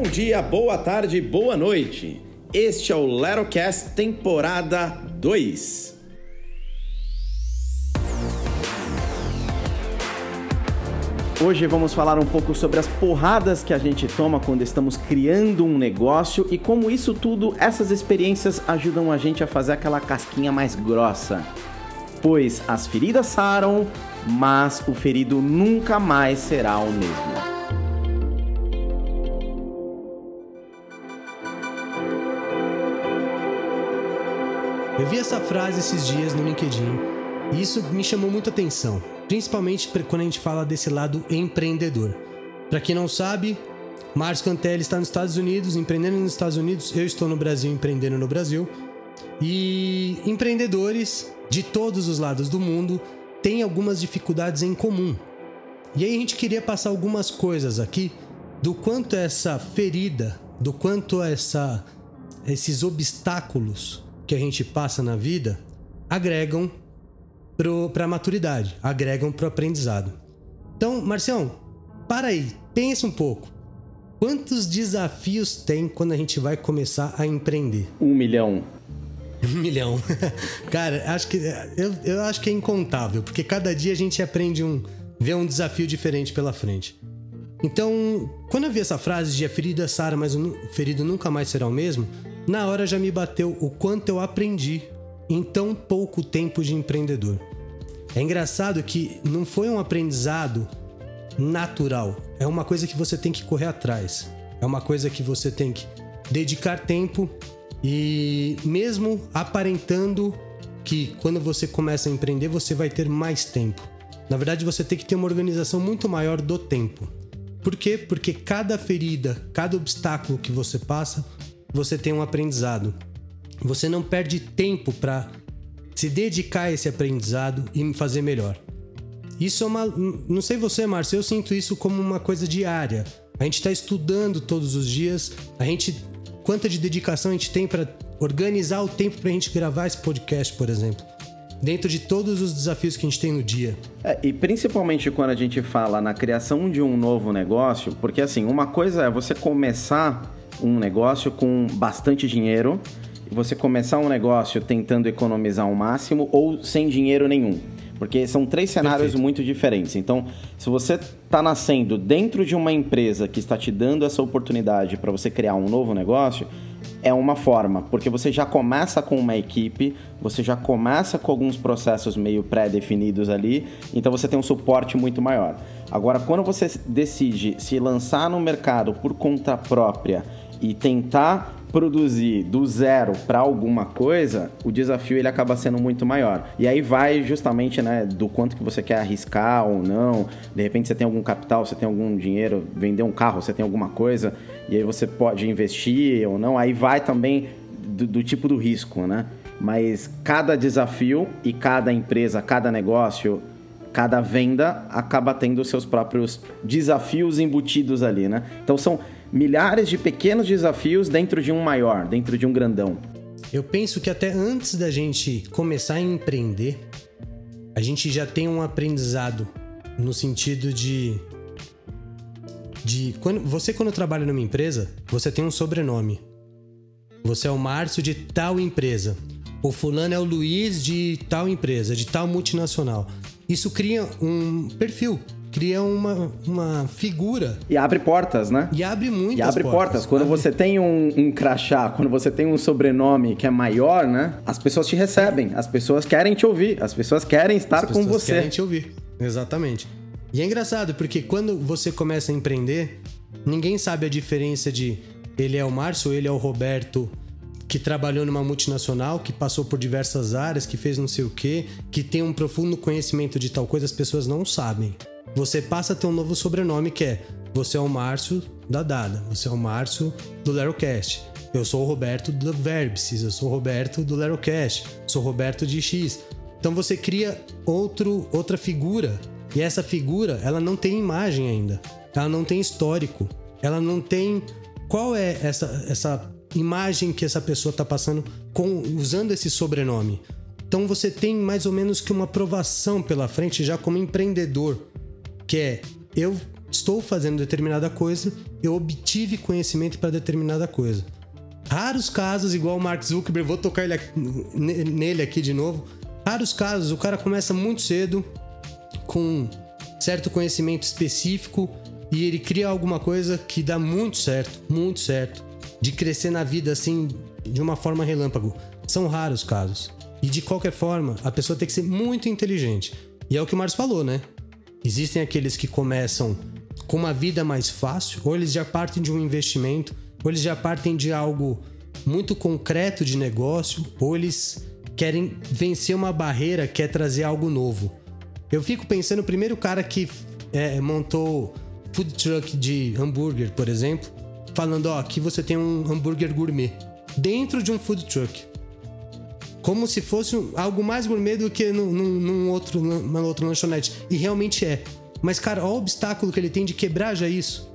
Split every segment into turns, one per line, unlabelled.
Bom dia, boa tarde, boa noite. Este é o Lerocast temporada 2. Hoje vamos falar um pouco sobre as porradas que a gente toma quando estamos criando um negócio e como isso tudo, essas experiências ajudam a gente a fazer aquela casquinha mais grossa. Pois as feridas saram, mas o ferido nunca mais será o mesmo.
Eu vi essa frase esses dias no LinkedIn e isso me chamou muita atenção, principalmente quando a gente fala desse lado empreendedor. Para quem não sabe, Márcio Cantelli está nos Estados Unidos, empreendendo nos Estados Unidos, eu estou no Brasil, empreendendo no Brasil. E empreendedores de todos os lados do mundo têm algumas dificuldades em comum. E aí a gente queria passar algumas coisas aqui do quanto essa ferida, do quanto essa esses obstáculos que a gente passa na vida agregam para a maturidade, agregam para o aprendizado. Então, Marcião, para aí, pensa um pouco. Quantos desafios tem quando a gente vai começar a empreender?
Um milhão.
Um milhão. Cara, acho que eu, eu acho que é incontável, porque cada dia a gente aprende um. vê um desafio diferente pela frente. Então, quando eu vi essa frase de a ferida sara, mas o ferido nunca mais será o mesmo, na hora já me bateu o quanto eu aprendi em tão pouco tempo de empreendedor. É engraçado que não foi um aprendizado natural, é uma coisa que você tem que correr atrás, é uma coisa que você tem que dedicar tempo e mesmo aparentando que quando você começa a empreender você vai ter mais tempo. Na verdade, você tem que ter uma organização muito maior do tempo. Por quê? Porque cada ferida, cada obstáculo que você passa, você tem um aprendizado. Você não perde tempo para se dedicar a esse aprendizado e fazer melhor. Isso é uma. Não sei você, Márcio, eu sinto isso como uma coisa diária. A gente está estudando todos os dias, a gente. Quanta de dedicação a gente tem para organizar o tempo para a gente gravar esse podcast, por exemplo dentro de todos os desafios que a gente tem no dia.
É, e principalmente quando a gente fala na criação de um novo negócio, porque assim, uma coisa é você começar um negócio com bastante dinheiro e você começar um negócio tentando economizar o máximo ou sem dinheiro nenhum. Porque são três cenários Perfeito. muito diferentes. Então, se você está nascendo dentro de uma empresa que está te dando essa oportunidade para você criar um novo negócio, é uma forma, porque você já começa com uma equipe, você já começa com alguns processos meio pré-definidos ali, então você tem um suporte muito maior. Agora, quando você decide se lançar no mercado por conta própria e tentar produzir do zero para alguma coisa, o desafio ele acaba sendo muito maior. E aí vai justamente, né, do quanto que você quer arriscar ou não. De repente você tem algum capital, você tem algum dinheiro, vender um carro, você tem alguma coisa, e aí você pode investir ou não. Aí vai também do, do tipo do risco, né? Mas cada desafio e cada empresa, cada negócio, cada venda acaba tendo seus próprios desafios embutidos ali, né? Então são milhares de pequenos desafios dentro de um maior, dentro de um grandão.
Eu penso que até antes da gente começar a empreender, a gente já tem um aprendizado no sentido de de quando você quando trabalha numa empresa, você tem um sobrenome. Você é o Márcio de tal empresa. O fulano é o Luiz de tal empresa, de tal multinacional. Isso cria um perfil cria uma, uma figura.
E abre portas, né?
E abre muitas
E abre portas. portas. Quando abre... você tem um, um crachá, quando você tem um sobrenome que é maior, né? As pessoas te recebem, as pessoas querem te ouvir, as pessoas querem estar com você.
querem te ouvir, exatamente. E é engraçado, porque quando você começa a empreender, ninguém sabe a diferença de ele é o Márcio ou ele é o Roberto que trabalhou numa multinacional, que passou por diversas áreas, que fez não sei o quê, que tem um profundo conhecimento de tal coisa, as pessoas não sabem você passa a ter um novo sobrenome que é você é o Márcio da Dada, você é o Márcio do Lerocast. Eu sou o Roberto do Verbsys, eu sou o Roberto do Lerocast, sou o Roberto de X. Então você cria outro, outra figura. E essa figura, ela não tem imagem ainda. Ela não tem histórico. Ela não tem qual é essa, essa imagem que essa pessoa está passando com usando esse sobrenome. Então você tem mais ou menos que uma aprovação pela frente já como empreendedor que é eu estou fazendo determinada coisa, eu obtive conhecimento para determinada coisa. Raros casos, igual o Mark Zuckerberg, vou tocar ele nele aqui de novo. Raros casos, o cara começa muito cedo, com certo conhecimento específico, e ele cria alguma coisa que dá muito certo, muito certo. De crescer na vida assim, de uma forma relâmpago. São raros casos. E de qualquer forma, a pessoa tem que ser muito inteligente. E é o que o Marcos falou, né? Existem aqueles que começam com uma vida mais fácil, ou eles já partem de um investimento, ou eles já partem de algo muito concreto de negócio, ou eles querem vencer uma barreira, quer trazer algo novo. Eu fico pensando, o primeiro cara que é, montou food truck de hambúrguer, por exemplo, falando: ó, aqui você tem um hambúrguer gourmet dentro de um food truck. Como se fosse algo mais gourmet do que num, num outro, numa outra lanchonete. E realmente é. Mas, cara, olha o obstáculo que ele tem de quebrar já isso.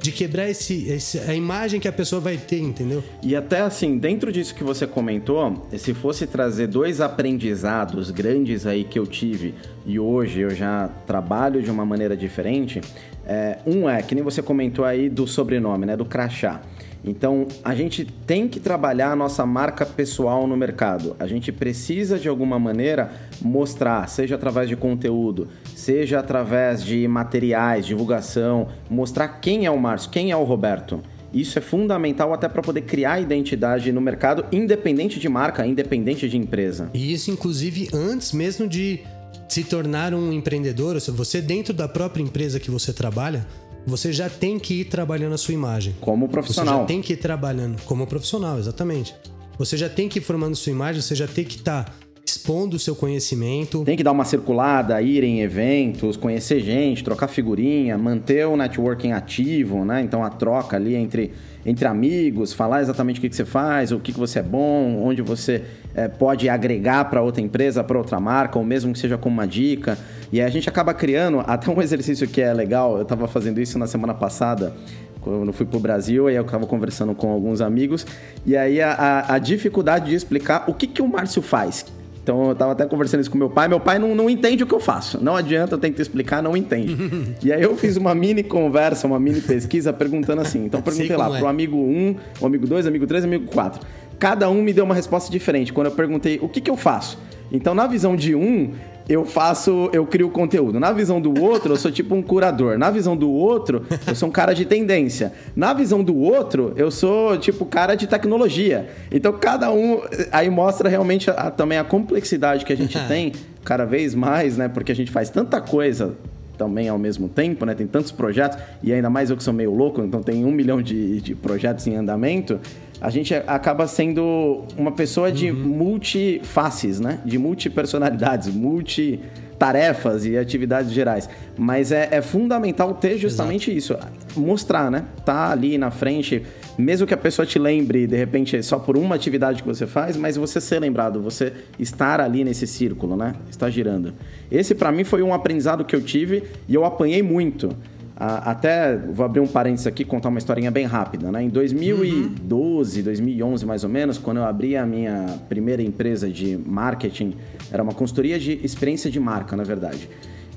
De quebrar esse, esse, a imagem que a pessoa vai ter, entendeu?
E até assim, dentro disso que você comentou, se fosse trazer dois aprendizados grandes aí que eu tive e hoje eu já trabalho de uma maneira diferente, é, um é, que nem você comentou aí do sobrenome, né? Do crachá. Então, a gente tem que trabalhar a nossa marca pessoal no mercado. A gente precisa, de alguma maneira, mostrar, seja através de conteúdo, seja através de materiais, divulgação, mostrar quem é o Márcio, quem é o Roberto. Isso é fundamental até para poder criar identidade no mercado, independente de marca, independente de empresa.
E isso, inclusive, antes mesmo de se tornar um empreendedor, ou seja, você dentro da própria empresa que você trabalha, você já tem que ir trabalhando a sua imagem.
Como profissional.
Você já tem que ir trabalhando como profissional, exatamente. Você já tem que ir formando sua imagem, você já tem que estar tá expondo o seu conhecimento.
Tem que dar uma circulada, ir em eventos, conhecer gente, trocar figurinha, manter o networking ativo, né? Então a troca ali entre, entre amigos, falar exatamente o que, que você faz, o que, que você é bom, onde você é, pode agregar para outra empresa, para outra marca, ou mesmo que seja como uma dica. E a gente acaba criando até um exercício que é legal. Eu estava fazendo isso na semana passada quando eu fui pro Brasil, aí eu estava conversando com alguns amigos, e aí a, a, a, dificuldade de explicar o que, que o Márcio faz. Então eu tava até conversando isso com meu pai. Meu pai não, não entende o que eu faço. Não adianta, eu tenho que explicar, não entende. e aí eu fiz uma mini conversa, uma mini pesquisa perguntando assim. Então eu perguntei lá é. pro amigo 1, o amigo 2, amigo 3, amigo 4. Cada um me deu uma resposta diferente. Quando eu perguntei o que, que eu faço. Então, na visão de um, eu faço, eu crio conteúdo. Na visão do outro, eu sou tipo um curador. Na visão do outro, eu sou um cara de tendência. Na visão do outro, eu sou tipo cara de tecnologia. Então cada um aí mostra realmente a, também a complexidade que a gente tem cada vez mais, né? Porque a gente faz tanta coisa também ao mesmo tempo, né? Tem tantos projetos, e ainda mais eu que sou meio louco, então tem um milhão de, de projetos em andamento. A gente acaba sendo uma pessoa de uhum. multifaces, né? De multipersonalidades, multi tarefas e atividades gerais. Mas é, é fundamental ter justamente Exato. isso. Mostrar, né? Tá ali na frente, mesmo que a pessoa te lembre, de repente, só por uma atividade que você faz, mas você ser lembrado, você estar ali nesse círculo, né? Está girando. Esse, para mim, foi um aprendizado que eu tive e eu apanhei muito. Até vou abrir um parênteses aqui contar uma historinha bem rápida, né? Em 2012, uhum. 2011 mais ou menos, quando eu abri a minha primeira empresa de marketing, era uma consultoria de experiência de marca, na verdade,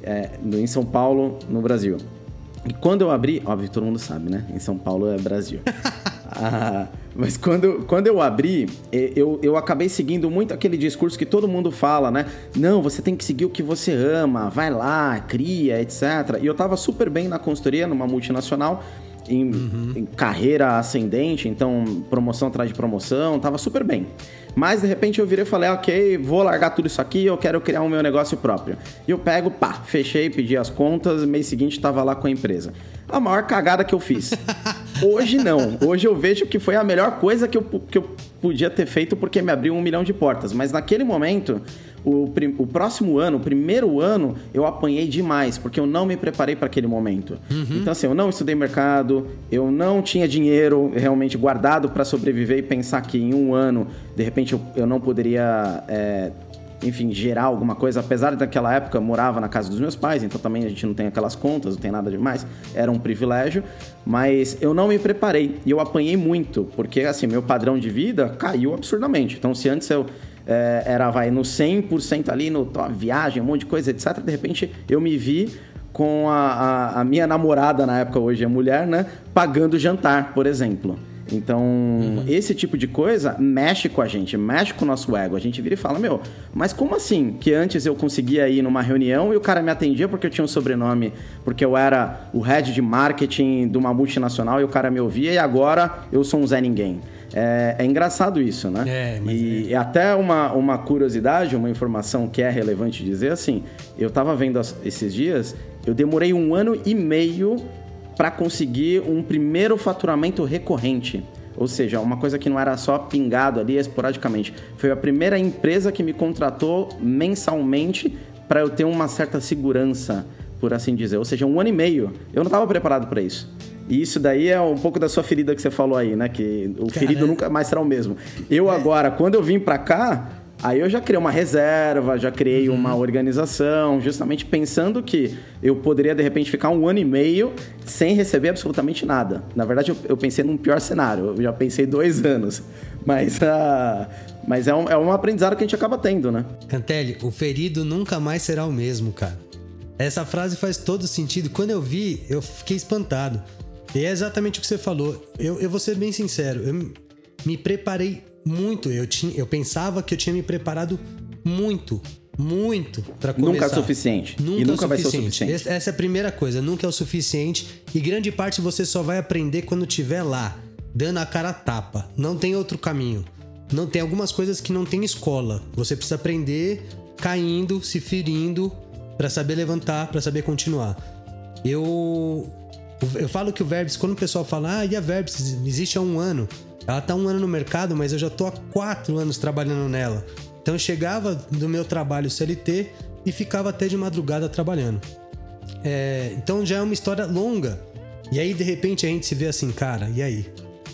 é, em São Paulo, no Brasil. E quando eu abri, óbvio, todo mundo sabe, né? Em São Paulo é Brasil. ah, mas quando, quando eu abri, eu, eu acabei seguindo muito aquele discurso que todo mundo fala, né? Não, você tem que seguir o que você ama, vai lá, cria, etc. E eu tava super bem na consultoria, numa multinacional, em, uhum. em carreira ascendente, então promoção atrás de promoção, tava super bem. Mas de repente eu virei e falei, ok, vou largar tudo isso aqui, eu quero criar o um meu negócio próprio. E eu pego, pá, fechei, pedi as contas, mês seguinte estava lá com a empresa. A maior cagada que eu fiz. Hoje não. Hoje eu vejo que foi a melhor coisa que eu, que eu podia ter feito porque me abriu um milhão de portas. Mas naquele momento o, o próximo ano, o primeiro ano, eu apanhei demais, porque eu não me preparei para aquele momento. Uhum. Então, assim, eu não estudei mercado, eu não tinha dinheiro realmente guardado para sobreviver e pensar que em um ano, de repente, eu, eu não poderia. É, enfim, gerar alguma coisa, apesar daquela época morava na casa dos meus pais, então também a gente não tem aquelas contas, não tem nada demais, era um privilégio, mas eu não me preparei e eu apanhei muito, porque assim, meu padrão de vida caiu absurdamente. Então, se antes eu é, era, vai, no 100% ali, no viagem, um monte de coisa, etc. De repente, eu me vi com a, a, a minha namorada, na época, hoje é mulher, né? Pagando jantar, por exemplo. Então, uhum. esse tipo de coisa mexe com a gente, mexe com o nosso ego. A gente vira e fala, meu, mas como assim? Que antes eu conseguia ir numa reunião e o cara me atendia porque eu tinha um sobrenome, porque eu era o head de marketing de uma multinacional e o cara me ouvia e agora eu sou um Zé Ninguém. É, é engraçado isso, né? É, mas e é. até uma, uma curiosidade, uma informação que é relevante dizer assim, eu tava vendo esses dias, eu demorei um ano e meio para conseguir um primeiro faturamento recorrente. Ou seja, uma coisa que não era só pingado ali esporadicamente. Foi a primeira empresa que me contratou mensalmente para eu ter uma certa segurança, por assim dizer. Ou seja, um ano e meio. Eu não estava preparado para isso. E isso daí é um pouco da sua ferida que você falou aí, né? Que o ferido nunca mais será o mesmo. Eu é. agora, quando eu vim para cá, Aí eu já criei uma reserva, já criei uhum. uma organização, justamente pensando que eu poderia de repente ficar um ano e meio sem receber absolutamente nada. Na verdade, eu, eu pensei num pior cenário, eu já pensei dois anos. Mas, uh, mas é, um, é um aprendizado que a gente acaba tendo, né?
Cantelli, o ferido nunca mais será o mesmo, cara. Essa frase faz todo sentido. Quando eu vi, eu fiquei espantado. E é exatamente o que você falou. Eu, eu vou ser bem sincero, eu me preparei muito. Eu, tinha, eu pensava que eu tinha me preparado muito, muito para começar.
Nunca é suficiente.
Nunca, e nunca é vai ser o suficiente. Essa é a primeira coisa, nunca é o suficiente. E grande parte você só vai aprender quando estiver lá, dando a cara a tapa. Não tem outro caminho. Não tem algumas coisas que não tem escola. Você precisa aprender caindo, se ferindo, para saber levantar, para saber continuar. Eu eu falo que o Verbs, quando o pessoal fala, ah, e a Verbs existe há um ano, ela tá um ano no mercado, mas eu já tô há quatro anos trabalhando nela. Então eu chegava do meu trabalho CLT e ficava até de madrugada trabalhando. É, então já é uma história longa. E aí, de repente, a gente se vê assim, cara, e aí?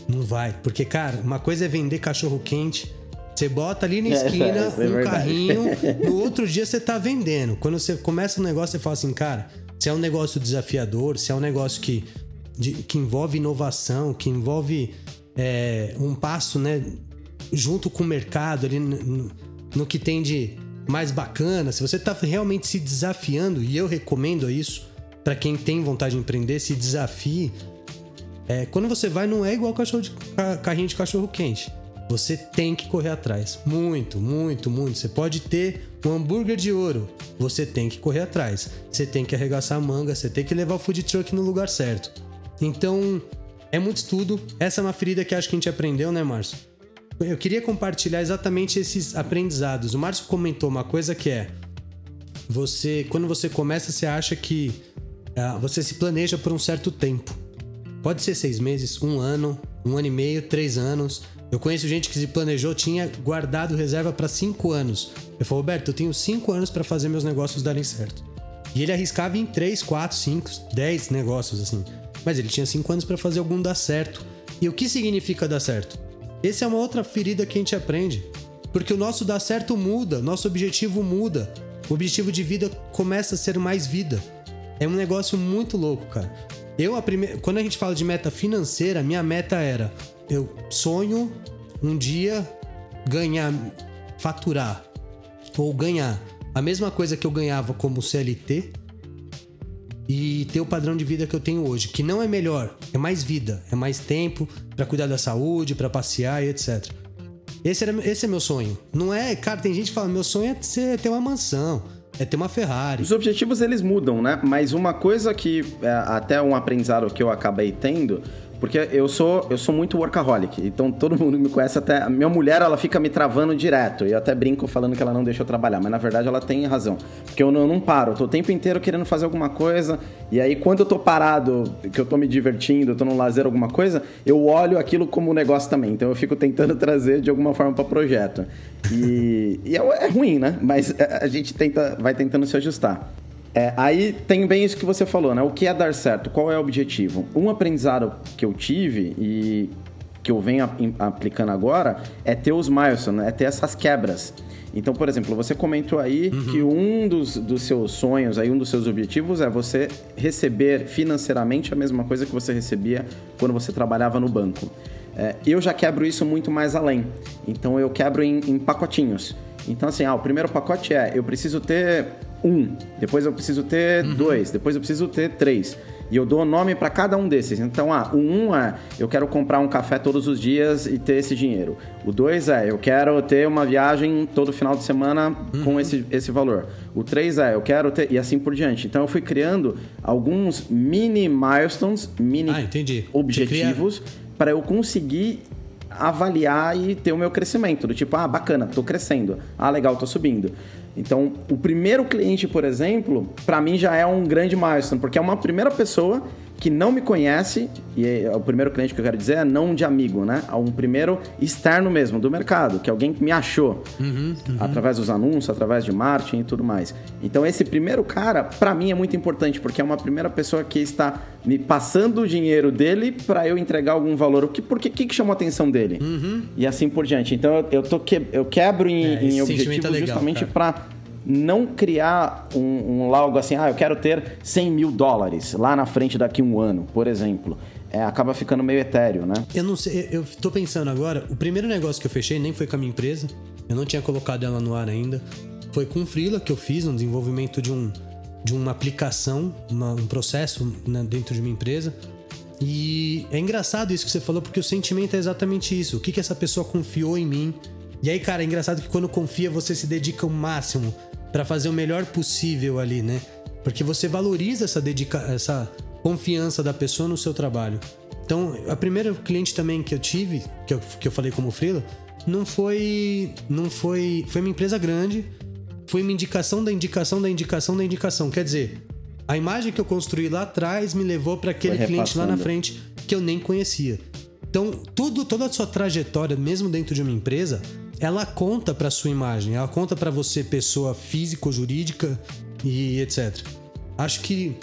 Não vai. Porque, cara, uma coisa é vender cachorro quente. Você bota ali na esquina é, é, um carrinho, no outro dia você tá vendendo. Quando você começa um negócio, você fala assim, cara, se é um negócio desafiador, se é um negócio que, de, que envolve inovação, que envolve é, um passo, né, junto com o mercado ali no, no que tem de mais bacana, se você está realmente se desafiando, e eu recomendo isso para quem tem vontade de empreender, se desafie. É, quando você vai, não é igual cachorro de, carrinho de cachorro quente. Você tem que correr atrás. Muito, muito, muito. Você pode ter um hambúrguer de ouro. Você tem que correr atrás. Você tem que arregaçar a manga. Você tem que levar o food truck no lugar certo. Então, é muito estudo. Essa é uma ferida que acho que a gente aprendeu, né, Márcio? Eu queria compartilhar exatamente esses aprendizados. O Márcio comentou uma coisa que é: você, quando você começa, você acha que uh, você se planeja por um certo tempo. Pode ser seis meses, um ano, um ano e meio, três anos. Eu conheço gente que se planejou, tinha guardado reserva para cinco anos. Eu falei, Roberto, eu tenho cinco anos para fazer meus negócios darem certo. E ele arriscava em três, quatro, cinco, dez negócios assim mas ele tinha 5 anos para fazer algum dar certo. E o que significa dar certo? Essa é uma outra ferida que a gente aprende. Porque o nosso dar certo muda, nosso objetivo muda. O objetivo de vida começa a ser mais vida. É um negócio muito louco, cara. Eu, a prime... quando a gente fala de meta financeira, minha meta era: eu sonho um dia ganhar, faturar ou ganhar a mesma coisa que eu ganhava como CLT, e ter o padrão de vida que eu tenho hoje, que não é melhor, é mais vida, é mais tempo para cuidar da saúde, para passear e etc. Esse, era, esse é meu sonho. Não é, cara, tem gente que fala, meu sonho é ser, ter uma mansão, é ter uma Ferrari.
Os objetivos eles mudam, né? Mas uma coisa que é, até um aprendizado que eu acabei tendo porque eu sou, eu sou muito workaholic, então todo mundo me conhece até. A minha mulher, ela fica me travando direto. E eu até brinco falando que ela não deixa eu trabalhar, mas na verdade ela tem razão. Porque eu não, eu não paro, eu tô o tempo inteiro querendo fazer alguma coisa. E aí, quando eu tô parado, que eu tô me divertindo, eu tô no lazer, alguma coisa, eu olho aquilo como um negócio também. Então eu fico tentando trazer de alguma forma para projeto. E, e é, é ruim, né? Mas a gente tenta, vai tentando se ajustar. É, aí tem bem isso que você falou, né? O que é dar certo? Qual é o objetivo? Um aprendizado que eu tive e que eu venho aplicando agora é ter os milestones, né? é ter essas quebras. Então, por exemplo, você comentou aí uhum. que um dos, dos seus sonhos, aí um dos seus objetivos é você receber financeiramente a mesma coisa que você recebia quando você trabalhava no banco. É, eu já quebro isso muito mais além. Então, eu quebro em, em pacotinhos. Então, assim, ah, o primeiro pacote é: eu preciso ter um, depois eu preciso ter uhum. dois, depois eu preciso ter três. E eu dou nome para cada um desses. Então, ah, o um é eu quero comprar um café todos os dias e ter esse dinheiro. O dois é eu quero ter uma viagem todo final de semana uhum. com esse, esse valor. O três é eu quero ter. E assim por diante. Então, eu fui criando alguns mini milestones, mini ah, objetivos, para eu conseguir avaliar e ter o meu crescimento. Do tipo, ah, bacana, tô crescendo. Ah, legal, tô subindo. Então, o primeiro cliente, por exemplo, para mim já é um grande milestone, porque é uma primeira pessoa que não me conhece, e é o primeiro cliente que eu quero dizer é não de amigo, né? É um primeiro externo mesmo, do mercado, que é alguém que me achou uhum, uhum. através dos anúncios, através de marketing e tudo mais. Então, esse primeiro cara, para mim, é muito importante, porque é uma primeira pessoa que está me passando o dinheiro dele para eu entregar algum valor. O que, por que, que chamou a atenção dele? Uhum. E assim por diante. Então, eu, tô que, eu quebro em, é, em objetivos é justamente para não criar um, um algo assim, ah, eu quero ter 100 mil dólares lá na frente daqui um ano, por exemplo. É, acaba ficando meio etéreo, né?
Eu não sei, eu tô pensando agora, o primeiro negócio que eu fechei nem foi com a minha empresa, eu não tinha colocado ela no ar ainda. Foi com o Freela que eu fiz no desenvolvimento de, um, de uma aplicação, uma, um processo né, dentro de uma empresa. E é engraçado isso que você falou, porque o sentimento é exatamente isso. O que, que essa pessoa confiou em mim? E aí, cara, é engraçado que quando confia, você se dedica o máximo para fazer o melhor possível ali, né? Porque você valoriza essa dedica essa confiança da pessoa no seu trabalho. Então, a primeira cliente também que eu tive, que eu, que eu falei como freela, não foi não foi foi uma empresa grande, foi uma indicação da indicação da indicação da indicação. Quer dizer, a imagem que eu construí lá atrás me levou para aquele cliente lá na frente que eu nem conhecia. Então, tudo, toda a sua trajetória, mesmo dentro de uma empresa, ela conta para sua imagem, ela conta para você pessoa física, jurídica e etc. Acho que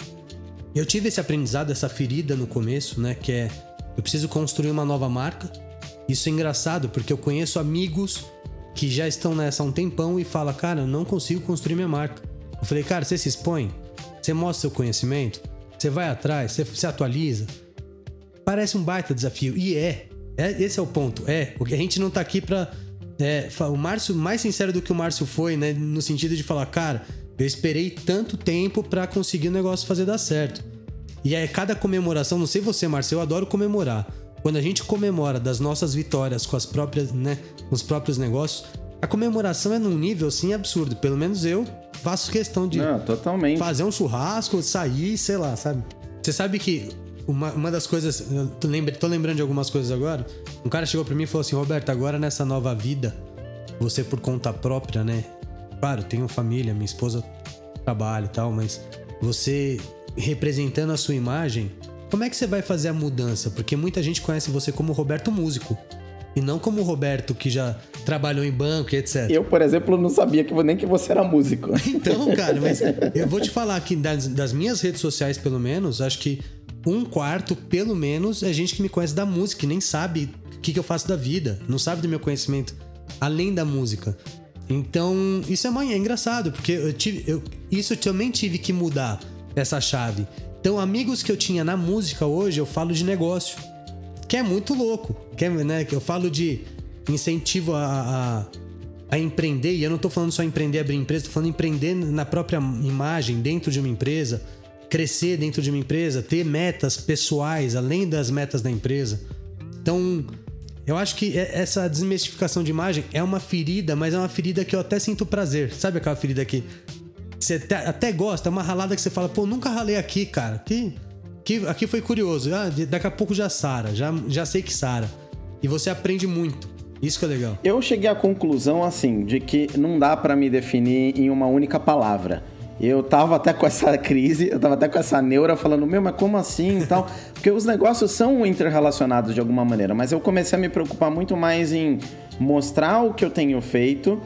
eu tive esse aprendizado, essa ferida no começo, né, que é eu preciso construir uma nova marca. Isso é engraçado porque eu conheço amigos que já estão nessa há um tempão e fala, cara, eu não consigo construir minha marca. Eu falei, cara, você se expõe, você mostra seu conhecimento, você vai atrás, você se atualiza. Parece um baita desafio e é. é esse é o ponto. É, a gente não tá aqui para é, o Márcio, mais sincero do que o Márcio foi, né? No sentido de falar, cara, eu esperei tanto tempo para conseguir o negócio fazer dar certo. E é cada comemoração, não sei você, Márcio, eu adoro comemorar. Quando a gente comemora das nossas vitórias com as próprias, né, com os próprios negócios, a comemoração é num nível assim absurdo. Pelo menos eu faço questão de
não,
fazer um churrasco, sair, sei lá, sabe? Você sabe que uma, uma das coisas. Eu tô, lembra, tô lembrando de algumas coisas agora. Um cara chegou pra mim e falou assim: Roberto, agora nessa nova vida, você por conta própria, né? Claro, tenho família, minha esposa trabalha e tal, mas você representando a sua imagem, como é que você vai fazer a mudança? Porque muita gente conhece você como Roberto Músico. E não como o Roberto que já trabalhou em banco e etc.
Eu, por exemplo, não sabia que nem que você era músico.
Então, cara, mas eu vou te falar que das, das minhas redes sociais, pelo menos, acho que um quarto, pelo menos, é gente que me conhece da música, que nem sabe o que, que eu faço da vida, não sabe do meu conhecimento além da música. Então, isso é, é engraçado, porque eu tive, eu, isso eu também tive que mudar essa chave. Então, amigos que eu tinha na música hoje, eu falo de negócio, que é muito louco. Que, é, né, que eu falo de incentivo a, a, a, empreender, e eu não tô falando só empreender, abrir empresa, tô falando empreender na própria imagem, dentro de uma empresa crescer dentro de uma empresa, ter metas pessoais além das metas da empresa. Então, eu acho que é, essa desmistificação de imagem é uma ferida, mas é uma ferida que eu até sinto prazer. Sabe aquela ferida que você até, até gosta, é uma ralada que você fala, pô, nunca ralei aqui, cara. Que, que, aqui foi curioso. Ah, daqui a pouco já sara, já, já sei que sara. E você aprende muito. Isso que é legal.
Eu cheguei à conclusão, assim, de que não dá para me definir em uma única palavra. Eu tava até com essa crise, eu tava até com essa neura falando, meu, mas como assim e tal? Porque os negócios são interrelacionados de alguma maneira, mas eu comecei a me preocupar muito mais em mostrar o que eu tenho feito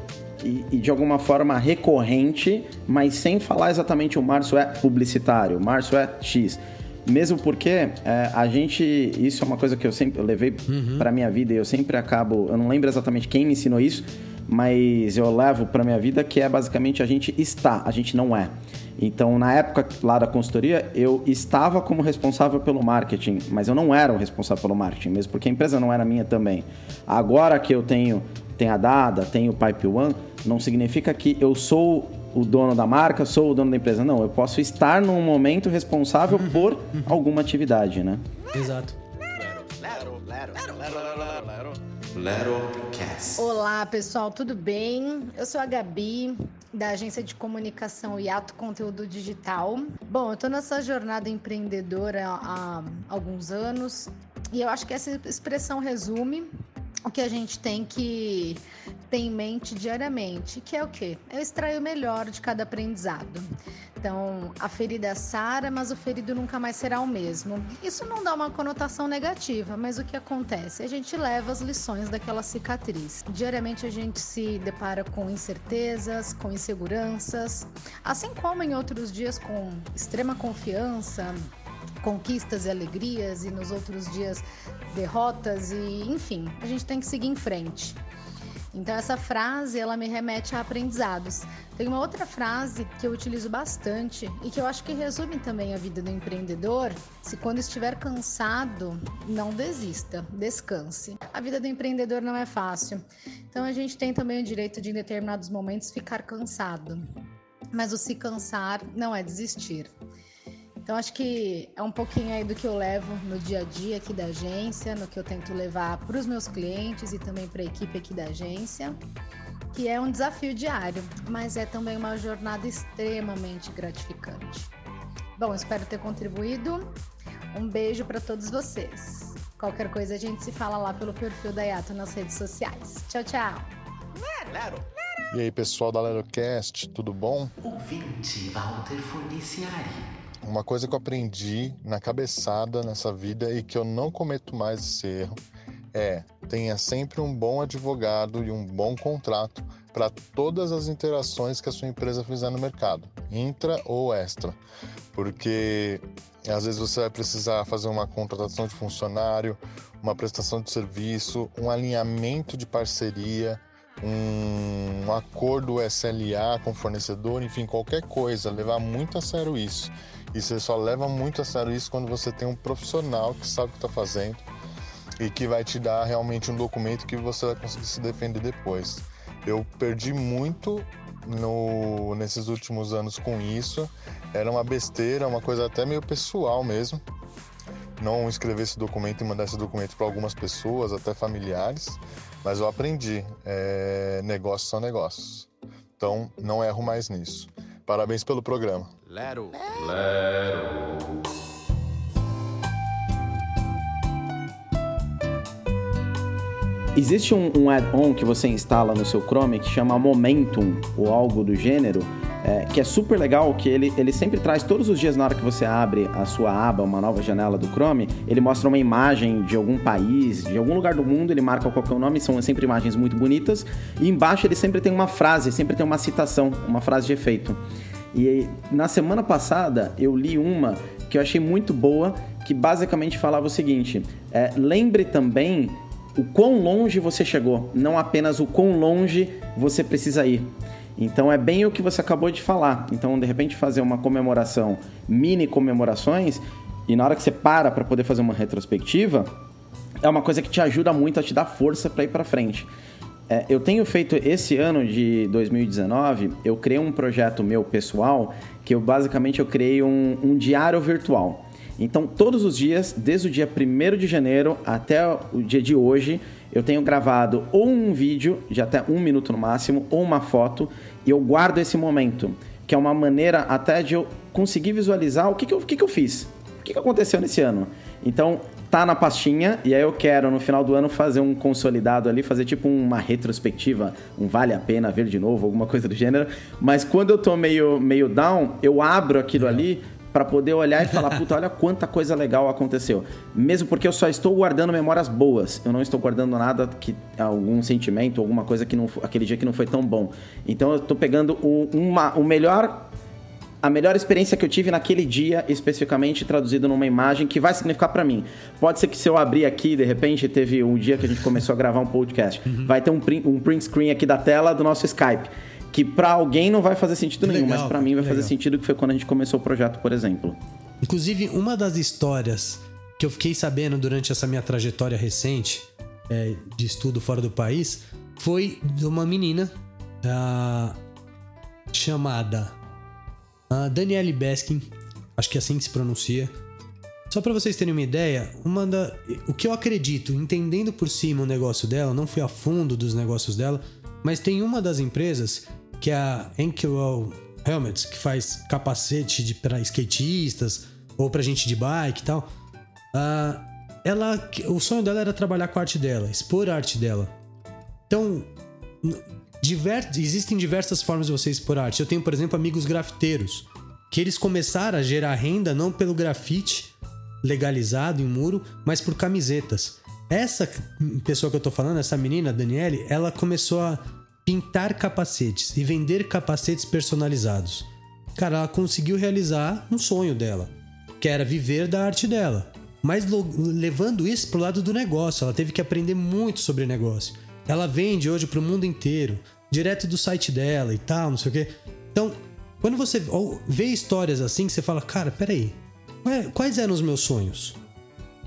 e, e, de alguma forma recorrente, mas sem falar exatamente o Márcio é publicitário, o Márcio é X. Mesmo porque é, a gente. Isso é uma coisa que eu sempre eu levei uhum. para minha vida e eu sempre acabo. Eu não lembro exatamente quem me ensinou isso, mas eu levo para minha vida que é basicamente a gente está, a gente não é. Então, na época lá da consultoria, eu estava como responsável pelo marketing, mas eu não era o responsável pelo marketing, mesmo porque a empresa não era minha também. Agora que eu tenho, tenho a Dada, tenho o Pipe One, não significa que eu sou o dono da marca, sou o dono da empresa. Não, eu posso estar num momento responsável por alguma atividade, né?
Exato.
Olá, pessoal, tudo bem? Eu sou a Gabi, da agência de comunicação Iato Conteúdo Digital. Bom, eu tô nessa jornada empreendedora há alguns anos e eu acho que essa expressão resume o que a gente tem que ter em mente diariamente, que é o quê? É extrair o melhor de cada aprendizado. Então, a ferida sara, mas o ferido nunca mais será o mesmo. Isso não dá uma conotação negativa, mas o que acontece? A gente leva as lições daquela cicatriz. Diariamente a gente se depara com incertezas, com inseguranças, assim como em outros dias com extrema confiança, conquistas e alegrias e nos outros dias derrotas e enfim, a gente tem que seguir em frente. Então essa frase ela me remete a aprendizados. Tem uma outra frase que eu utilizo bastante e que eu acho que resume também a vida do empreendedor. Se quando estiver cansado, não desista, descanse. A vida do empreendedor não é fácil. Então a gente tem também o direito de em determinados momentos ficar cansado. Mas o se cansar não é desistir. Então acho que é um pouquinho aí do que eu levo no dia a dia aqui da agência, no que eu tento levar para os meus clientes e também para a equipe aqui da agência, que é um desafio diário, mas é também uma jornada extremamente gratificante. Bom, espero ter contribuído. Um beijo para todos vocês. Qualquer coisa a gente se fala lá pelo perfil da Yato nas redes sociais. Tchau, tchau.
E aí, pessoal da LeroCast, tudo bom?
Ouvinte Walter Forniciari.
Uma coisa que eu aprendi na cabeçada nessa vida e que eu não cometo mais esse erro é tenha sempre um bom advogado e um bom contrato para todas as interações que a sua empresa fizer no mercado, intra ou extra. Porque às vezes você vai precisar fazer uma contratação de funcionário, uma prestação de serviço, um alinhamento de parceria, um acordo SLA com fornecedor, enfim, qualquer coisa, levar muito a sério isso. E você só leva muito a sério isso quando você tem um profissional que sabe o que está fazendo e que vai te dar realmente um documento que você vai conseguir se defender depois. Eu perdi muito no, nesses últimos anos com isso. Era uma besteira, uma coisa até meio pessoal mesmo. Não escrever esse documento e mandar esse documento para algumas pessoas, até familiares. Mas eu aprendi. É, negócios são negócios. Então não erro mais nisso. Parabéns pelo programa. Lero. Lero.
Existe um, um add-on que você instala no seu Chrome que chama Momentum ou algo do gênero, é, que é super legal, que ele, ele sempre traz todos os dias na hora que você abre a sua aba, uma nova janela do Chrome, ele mostra uma imagem de algum país, de algum lugar do mundo, ele marca qual é nome, são sempre imagens muito bonitas, e embaixo ele sempre tem uma frase, sempre tem uma citação, uma frase de efeito. E na semana passada eu li uma que eu achei muito boa, que basicamente falava o seguinte: é, lembre também o quão longe você chegou, não apenas o quão longe você precisa ir. Então é bem o que você acabou de falar. Então, de repente, fazer uma comemoração, mini comemorações, e na hora que você para para poder fazer uma retrospectiva, é uma coisa que te ajuda muito a te dar força para ir para frente. É, eu tenho feito esse ano de 2019, eu criei um projeto meu pessoal que eu basicamente eu criei um, um diário virtual. Então, todos os dias, desde o dia 1 de janeiro até o dia de hoje, eu tenho gravado ou um vídeo de até um minuto no máximo, ou uma foto, e eu guardo esse momento, que é uma maneira até de eu conseguir visualizar o que, que, eu, que, que eu fiz, o que, que aconteceu nesse ano. Então, tá na pastinha, e aí eu quero no final do ano fazer um consolidado ali, fazer tipo uma retrospectiva, um vale a pena ver de novo, alguma coisa do gênero. Mas quando eu tô meio, meio down, eu abro aquilo ali para poder olhar e falar, puta, olha quanta coisa legal aconteceu. Mesmo porque eu só estou guardando memórias boas. Eu não estou guardando nada que algum sentimento, alguma coisa que não aquele dia que não foi tão bom. Então eu estou pegando o, uma, o melhor a melhor experiência que eu tive naquele dia, especificamente traduzido numa imagem que vai significar para mim. Pode ser que se eu abrir aqui, de repente, teve um dia que a gente começou a gravar um podcast, uhum. vai ter um print, um print screen aqui da tela do nosso Skype. Que para alguém não vai fazer sentido nenhum, mas para mim vai fazer sentido que foi quando a gente começou o projeto, por exemplo.
Inclusive, uma das histórias que eu fiquei sabendo durante essa minha trajetória recente é, de estudo fora do país foi de uma menina uh, chamada uh, Danielle Baskin, acho que é assim que se pronuncia. Só para vocês terem uma ideia, uma da, o que eu acredito, entendendo por cima o negócio dela, não fui a fundo dos negócios dela, mas tem uma das empresas que é a Ankylo Helmets, que faz capacete para skatistas ou para gente de bike e tal. Uh, ela, o sonho dela era trabalhar com a arte dela, expor a arte dela. Então, diver, existem diversas formas de você expor arte. Eu tenho, por exemplo, amigos grafiteiros, que eles começaram a gerar renda não pelo grafite legalizado em muro, mas por camisetas. Essa pessoa que eu tô falando, essa menina, Daniele, ela começou a pintar capacetes e vender capacetes personalizados. Cara, ela conseguiu realizar um sonho dela, que era viver da arte dela. Mas levando isso pro lado do negócio, ela teve que aprender muito sobre negócio. Ela vende hoje pro mundo inteiro direto do site dela e tal, não sei o quê. Então, quando você vê histórias assim, você fala, cara, peraí, quais eram os meus sonhos?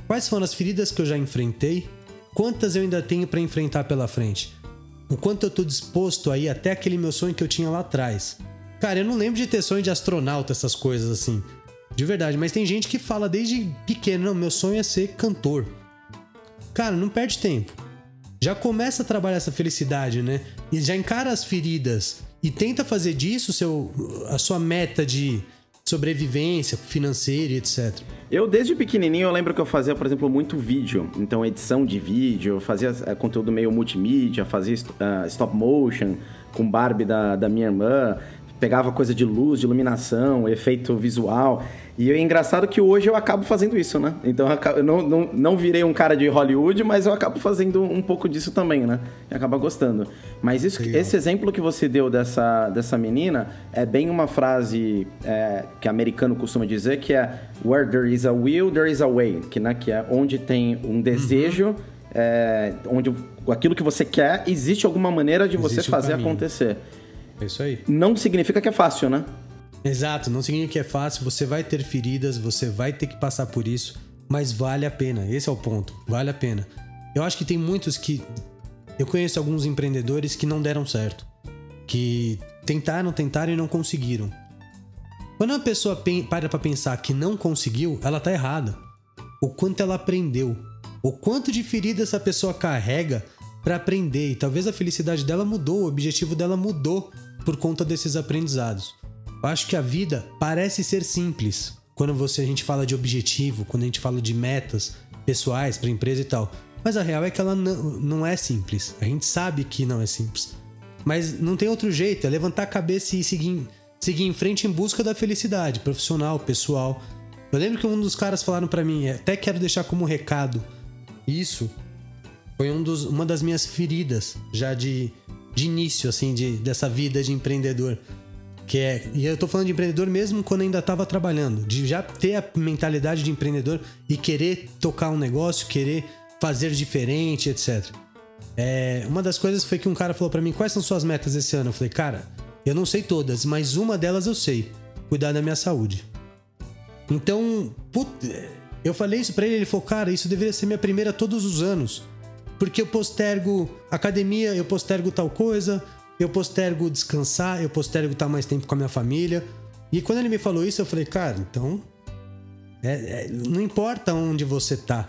Quais foram as feridas que eu já enfrentei? Quantas eu ainda tenho para enfrentar pela frente? O quanto eu tô disposto a ir até aquele meu sonho que eu tinha lá atrás? Cara, eu não lembro de ter sonho de astronauta, essas coisas assim. De verdade, mas tem gente que fala desde pequeno, não, meu sonho é ser cantor. Cara, não perde tempo já começa a trabalhar essa felicidade, né? E já encara as feridas e tenta fazer disso seu, a sua meta de sobrevivência financeira etc.
Eu, desde pequenininho, eu lembro que eu fazia, por exemplo, muito vídeo. Então, edição de vídeo, fazia uh, conteúdo meio multimídia, fazia uh, stop motion com Barbie da, da minha irmã, pegava coisa de luz, de iluminação, efeito visual. E é engraçado que hoje eu acabo fazendo isso, né? Então eu não, não, não virei um cara de Hollywood, mas eu acabo fazendo um pouco disso também, né? E acaba gostando. Mas isso, esse exemplo que você deu dessa, dessa menina é bem uma frase é, que americano costuma dizer, que é Where there is a will, there is a way. Que, né, que é onde tem um desejo, uhum. é, onde aquilo que você quer, existe alguma maneira de existe você fazer acontecer.
É isso aí.
Não significa que é fácil, né?
Exato, não significa que é fácil, você vai ter feridas, você vai ter que passar por isso, mas vale a pena. Esse é o ponto, vale a pena. Eu acho que tem muitos que eu conheço alguns empreendedores que não deram certo, que tentaram, tentaram e não conseguiram. Quando uma pessoa para para pensar que não conseguiu, ela tá errada. O quanto ela aprendeu, o quanto de ferida essa pessoa carrega para aprender e talvez a felicidade dela mudou, o objetivo dela mudou por conta desses aprendizados. Eu acho que a vida parece ser simples quando você a gente fala de objetivo, quando a gente fala de metas pessoais para empresa e tal. Mas a real é que ela não, não é simples. A gente sabe que não é simples. Mas não tem outro jeito, é levantar a cabeça e seguir, seguir em frente em busca da felicidade profissional, pessoal. Eu lembro que um dos caras falaram para mim, até quero deixar como recado. Isso foi um dos, uma das minhas feridas já de, de início, assim, de, dessa vida de empreendedor. Que é, e eu tô falando de empreendedor mesmo quando ainda estava trabalhando, de já ter a mentalidade de empreendedor e querer tocar um negócio, querer fazer diferente, etc. É, uma das coisas foi que um cara falou para mim: Quais são suas metas esse ano? Eu falei, cara, eu não sei todas, mas uma delas eu sei: cuidar da minha saúde. Então, put... eu falei isso pra ele, ele falou, cara, isso deveria ser minha primeira todos os anos. Porque eu postergo academia, eu postergo tal coisa, eu postergo descansar, eu postergo estar mais tempo com a minha família. E quando ele me falou isso, eu falei, cara, então. É, é, não importa onde você tá.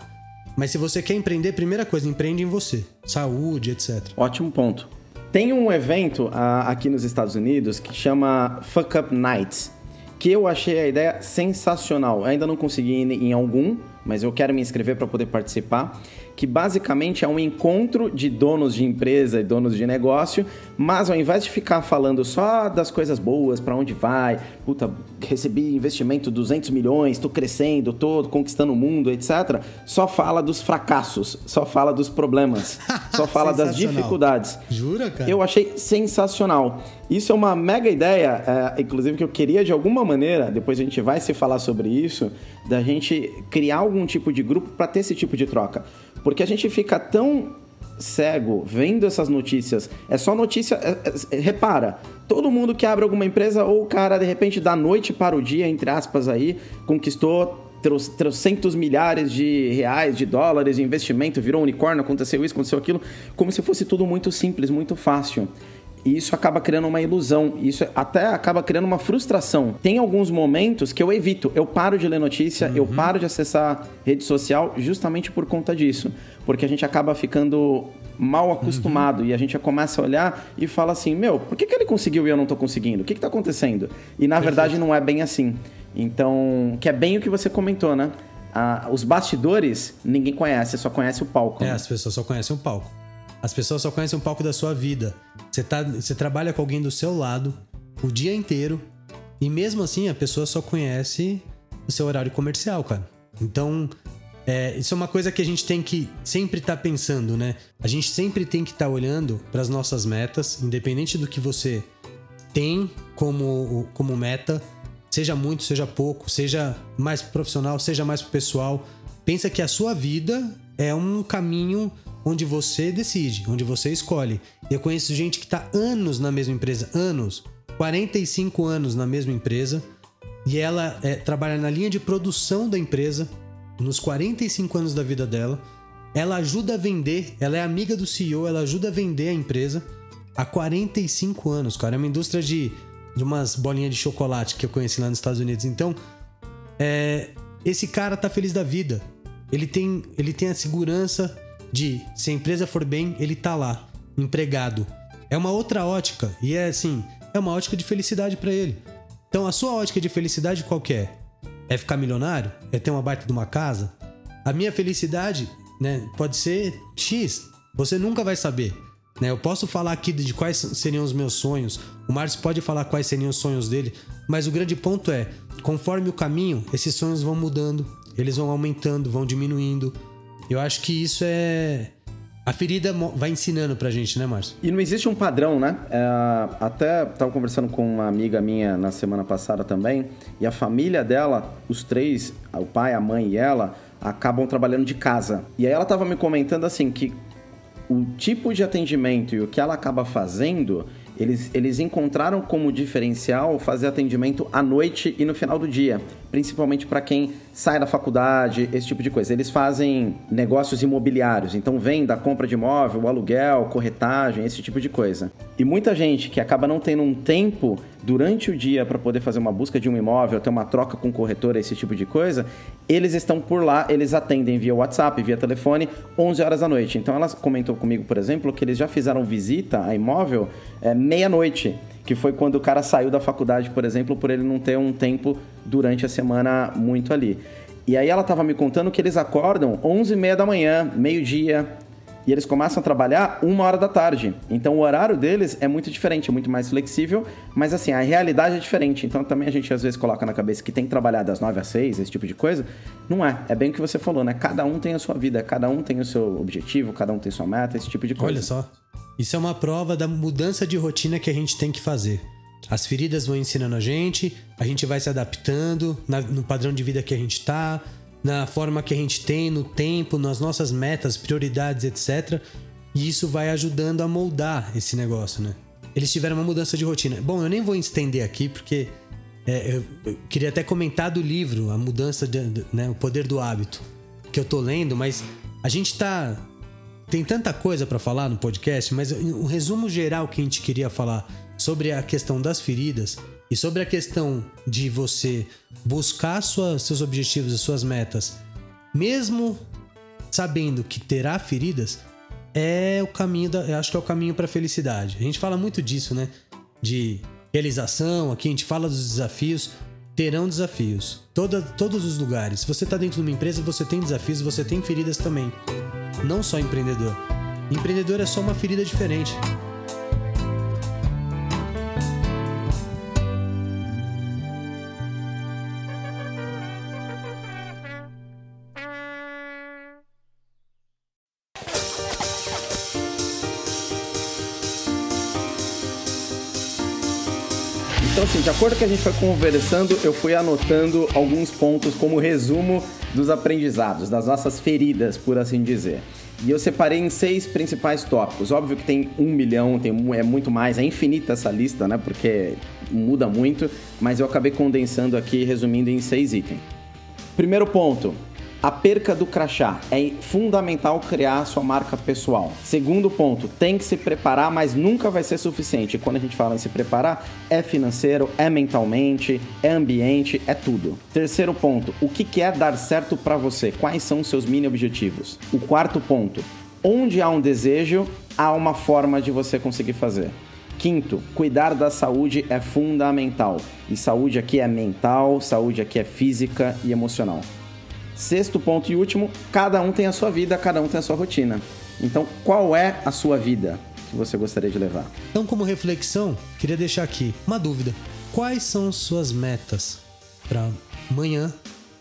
Mas se você quer empreender, primeira coisa, empreende em você. Saúde, etc.
Ótimo ponto. Tem um evento uh, aqui nos Estados Unidos que chama Fuck Up Nights. Que eu achei a ideia sensacional. Eu ainda não consegui ir em algum, mas eu quero me inscrever para poder participar, que basicamente é um encontro de donos de empresa e donos de negócio, mas ao invés de ficar falando só das coisas boas, para onde vai, puta, recebi investimento 200 milhões, estou crescendo, estou conquistando o mundo, etc. Só fala dos fracassos, só fala dos problemas, só fala das dificuldades.
Jura, cara?
Eu achei sensacional. Isso é uma mega ideia, é, inclusive que eu queria de alguma maneira, depois a gente vai se falar sobre isso, da gente criar algum tipo de grupo para ter esse tipo de troca. Porque a gente fica tão cego vendo essas notícias. É só notícia. É, é, repara, todo mundo que abre alguma empresa, ou o cara, de repente, da noite para o dia, entre aspas, aí, conquistou trocentos milhares de reais, de dólares de investimento, virou um unicórnio, aconteceu isso, aconteceu aquilo, como se fosse tudo muito simples, muito fácil. E isso acaba criando uma ilusão, isso até acaba criando uma frustração. Tem alguns momentos que eu evito, eu paro de ler notícia, uhum. eu paro de acessar rede social justamente por conta disso. Porque a gente acaba ficando mal acostumado uhum. e a gente já começa a olhar e fala assim: meu, por que, que ele conseguiu e eu não estou conseguindo? O que está acontecendo? E na Perfeito. verdade não é bem assim. Então, que é bem o que você comentou, né? Ah, os bastidores ninguém conhece, só conhece o palco.
É,
né?
as pessoas só conhecem o palco. As pessoas só conhecem um pouco da sua vida. Você, tá, você trabalha com alguém do seu lado o dia inteiro e mesmo assim a pessoa só conhece o seu horário comercial, cara. Então, é, isso é uma coisa que a gente tem que sempre estar tá pensando, né? A gente sempre tem que estar tá olhando para as nossas metas, independente do que você tem como, como meta, seja muito, seja pouco, seja mais profissional, seja mais pessoal. Pensa que a sua vida é um caminho onde você decide, onde você escolhe. Eu conheço gente que está anos na mesma empresa, anos, 45 anos na mesma empresa, e ela é, trabalha na linha de produção da empresa, nos 45 anos da vida dela. Ela ajuda a vender, ela é amiga do CEO, ela ajuda a vender a empresa há 45 anos, cara. É uma indústria de, de umas bolinhas de chocolate que eu conheci lá nos Estados Unidos. Então, é, esse cara tá feliz da vida. Ele tem, ele tem a segurança de se a empresa for bem, ele tá lá, empregado. É uma outra ótica e é assim, é uma ótica de felicidade para ele. Então a sua ótica de felicidade qual é? É ficar milionário? É ter uma baita de uma casa? A minha felicidade, né, pode ser X. Você nunca vai saber. Né? Eu posso falar aqui de quais seriam os meus sonhos. O Márcio pode falar quais seriam os sonhos dele. Mas o grande ponto é, conforme o caminho, esses sonhos vão mudando, eles vão aumentando, vão diminuindo. Eu acho que isso é. A ferida vai ensinando pra gente, né, Márcio?
E não existe um padrão, né? É, até estava conversando com uma amiga minha na semana passada também, e a família dela, os três, o pai, a mãe e ela, acabam trabalhando de casa. E aí ela estava me comentando assim que o tipo de atendimento e o que ela acaba fazendo eles, eles encontraram como diferencial fazer atendimento à noite e no final do dia, principalmente para quem sai da faculdade, esse tipo de coisa. Eles fazem negócios imobiliários, então vem da compra de imóvel, aluguel, corretagem, esse tipo de coisa. E muita gente que acaba não tendo um tempo durante o dia para poder fazer uma busca de um imóvel, ter uma troca com corretora, esse tipo de coisa, eles estão por lá, eles atendem via WhatsApp, via telefone, 11 horas da noite. Então ela comentou comigo, por exemplo, que eles já fizeram visita a imóvel é, meia-noite, que foi quando o cara saiu da faculdade, por exemplo, por ele não ter um tempo durante a semana muito ali. E aí ela estava me contando que eles acordam 11 e meia da manhã, meio-dia, e eles começam a trabalhar uma hora da tarde. Então o horário deles é muito diferente, é muito mais flexível, mas assim, a realidade é diferente. Então também a gente às vezes coloca na cabeça que tem que trabalhar das 9 às 6, esse tipo de coisa. Não é. É bem o que você falou, né? Cada um tem a sua vida, cada um tem o seu objetivo, cada um tem sua meta, esse tipo de coisa.
Olha só. Isso é uma prova da mudança de rotina que a gente tem que fazer. As feridas vão ensinando a gente, a gente vai se adaptando no padrão de vida que a gente tá, na forma que a gente tem, no tempo, nas nossas metas, prioridades, etc. E isso vai ajudando a moldar esse negócio, né? Eles tiveram uma mudança de rotina. Bom, eu nem vou estender aqui porque é, eu, eu, queria até comentar do livro, a mudança, de, de, né, o poder do hábito, que eu tô lendo, mas a gente tá tem tanta coisa para falar no podcast, mas o resumo geral que a gente queria falar sobre a questão das feridas e sobre a questão de você buscar sua, seus objetivos e suas metas, mesmo sabendo que terá feridas, é o caminho da, eu acho que é o caminho para a felicidade. A gente fala muito disso, né? De realização, aqui a gente fala dos desafios. terão desafios. Toda, todos os lugares. Se você está dentro de uma empresa, você tem desafios, você tem feridas também. Não só empreendedor. Empreendedor é só uma ferida diferente.
Então, assim, de acordo com que a gente foi conversando, eu fui anotando alguns pontos como resumo dos aprendizados, das nossas feridas, por assim dizer. E eu separei em seis principais tópicos. Óbvio que tem um milhão, tem, é muito mais, é infinita essa lista, né? Porque muda muito, mas eu acabei condensando aqui, resumindo em seis itens. Primeiro ponto, a perca do crachá. É fundamental criar sua marca pessoal. Segundo ponto, tem que se preparar, mas nunca vai ser suficiente. Quando a gente fala em se preparar, é financeiro, é mentalmente, é ambiente, é tudo. Terceiro ponto, o que é dar certo para você? Quais são os seus mini objetivos? O quarto ponto, onde há um desejo, há uma forma de você conseguir fazer. Quinto, cuidar da saúde é fundamental. E saúde aqui é mental, saúde aqui é física e emocional. Sexto ponto e último, cada um tem a sua vida, cada um tem a sua rotina. Então, qual é a sua vida que você gostaria de levar?
Então, como reflexão, queria deixar aqui uma dúvida. Quais são suas metas para amanhã,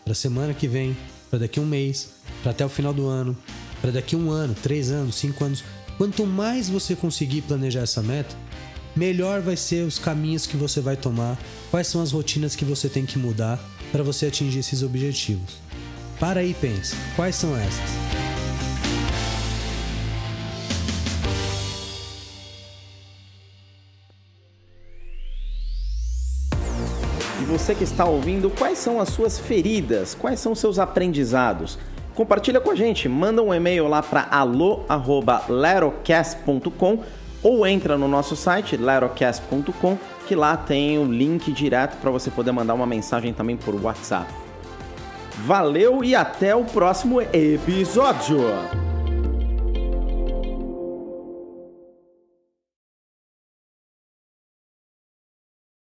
para semana que vem, para daqui a um mês, para até o final do ano, para daqui um ano, três anos, cinco anos? Quanto mais você conseguir planejar essa meta, melhor vai ser os caminhos que você vai tomar, quais são as rotinas que você tem que mudar para você atingir esses objetivos. Para aí pense, quais são essas?
E você que está ouvindo, quais são as suas feridas? Quais são os seus aprendizados? Compartilha com a gente, manda um e-mail lá para alô@lerocast.com ou entra no nosso site lerocast.com que lá tem o link direto para você poder mandar uma mensagem também por WhatsApp. Valeu e até o próximo episódio!